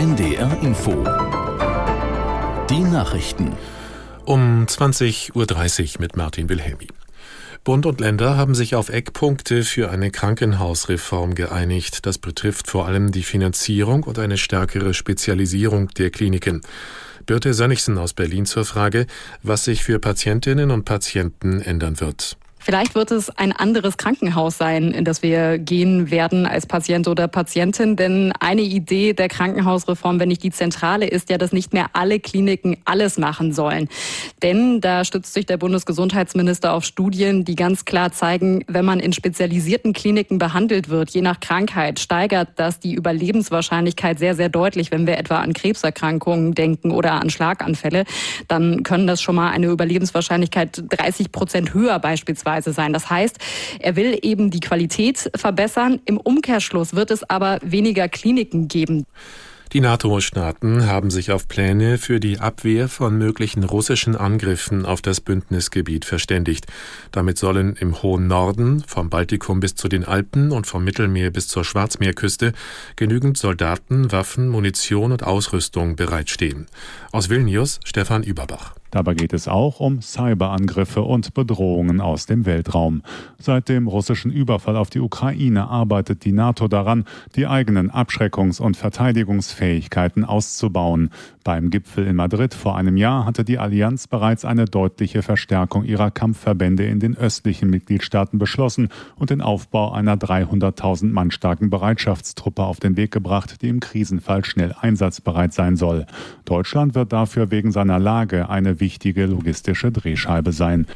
NDR Info. Die Nachrichten. Um 20.30 Uhr mit Martin Wilhelmi. Bund und Länder haben sich auf Eckpunkte für eine Krankenhausreform geeinigt. Das betrifft vor allem die Finanzierung und eine stärkere Spezialisierung der Kliniken. Birte Sönnigsen aus Berlin zur Frage, was sich für Patientinnen und Patienten ändern wird. Vielleicht wird es ein anderes Krankenhaus sein, in das wir gehen werden als Patient oder Patientin. Denn eine Idee der Krankenhausreform, wenn nicht die zentrale, ist ja, dass nicht mehr alle Kliniken alles machen sollen. Denn da stützt sich der Bundesgesundheitsminister auf Studien, die ganz klar zeigen, wenn man in spezialisierten Kliniken behandelt wird, je nach Krankheit, steigert das die Überlebenswahrscheinlichkeit sehr, sehr deutlich. Wenn wir etwa an Krebserkrankungen denken oder an Schlaganfälle, dann können das schon mal eine Überlebenswahrscheinlichkeit 30 Prozent höher beispielsweise Arbeitsweise sein. Das heißt, er will eben die Qualität verbessern. Im Umkehrschluss wird es aber weniger Kliniken geben. Die NATO-Staaten haben sich auf Pläne für die Abwehr von möglichen russischen Angriffen auf das Bündnisgebiet verständigt. Damit sollen im hohen Norden, vom Baltikum bis zu den Alpen und vom Mittelmeer bis zur Schwarzmeerküste, genügend Soldaten, Waffen, Munition und Ausrüstung bereitstehen. Aus Vilnius Stefan Überbach. Dabei geht es auch um Cyberangriffe und Bedrohungen aus dem Weltraum. Seit dem russischen Überfall auf die Ukraine arbeitet die NATO daran, die eigenen Abschreckungs- und Verteidigungsfähigkeiten auszubauen. Beim Gipfel in Madrid vor einem Jahr hatte die Allianz bereits eine deutliche Verstärkung ihrer Kampfverbände in den östlichen Mitgliedstaaten beschlossen und den Aufbau einer 300.000 Mann starken Bereitschaftstruppe auf den Weg gebracht, die im Krisenfall schnell einsatzbereit sein soll. Deutschland wird dafür wegen seiner Lage eine wichtige logistische Drehscheibe sein.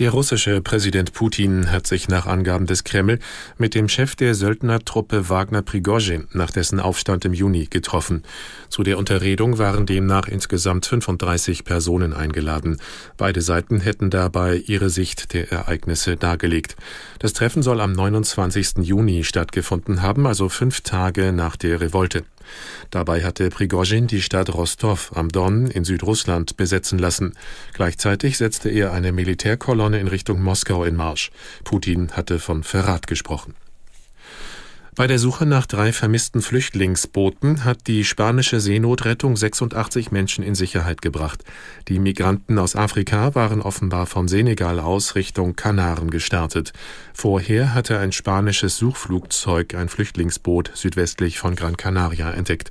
Der russische Präsident Putin hat sich nach Angaben des Kreml mit dem Chef der Söldnertruppe Wagner Prigozhin nach dessen Aufstand im Juni getroffen. Zu der Unterredung waren demnach insgesamt 35 Personen eingeladen. Beide Seiten hätten dabei ihre Sicht der Ereignisse dargelegt. Das Treffen soll am 29. Juni stattgefunden haben, also fünf Tage nach der Revolte. Dabei hatte Prigozhin die Stadt Rostov am Don in Südrussland besetzen lassen. Gleichzeitig setzte er eine Militärkolonne in Richtung Moskau in Marsch. Putin hatte von Verrat gesprochen. Bei der Suche nach drei vermissten Flüchtlingsbooten hat die spanische Seenotrettung 86 Menschen in Sicherheit gebracht. Die Migranten aus Afrika waren offenbar von Senegal aus Richtung Kanaren gestartet. Vorher hatte ein spanisches Suchflugzeug ein Flüchtlingsboot südwestlich von Gran Canaria entdeckt.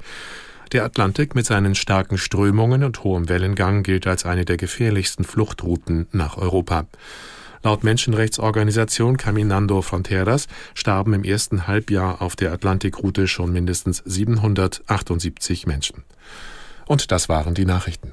Der Atlantik mit seinen starken Strömungen und hohem Wellengang gilt als eine der gefährlichsten Fluchtrouten nach Europa. Laut Menschenrechtsorganisation Caminando Fronteras starben im ersten Halbjahr auf der Atlantikroute schon mindestens 778 Menschen. Und das waren die Nachrichten.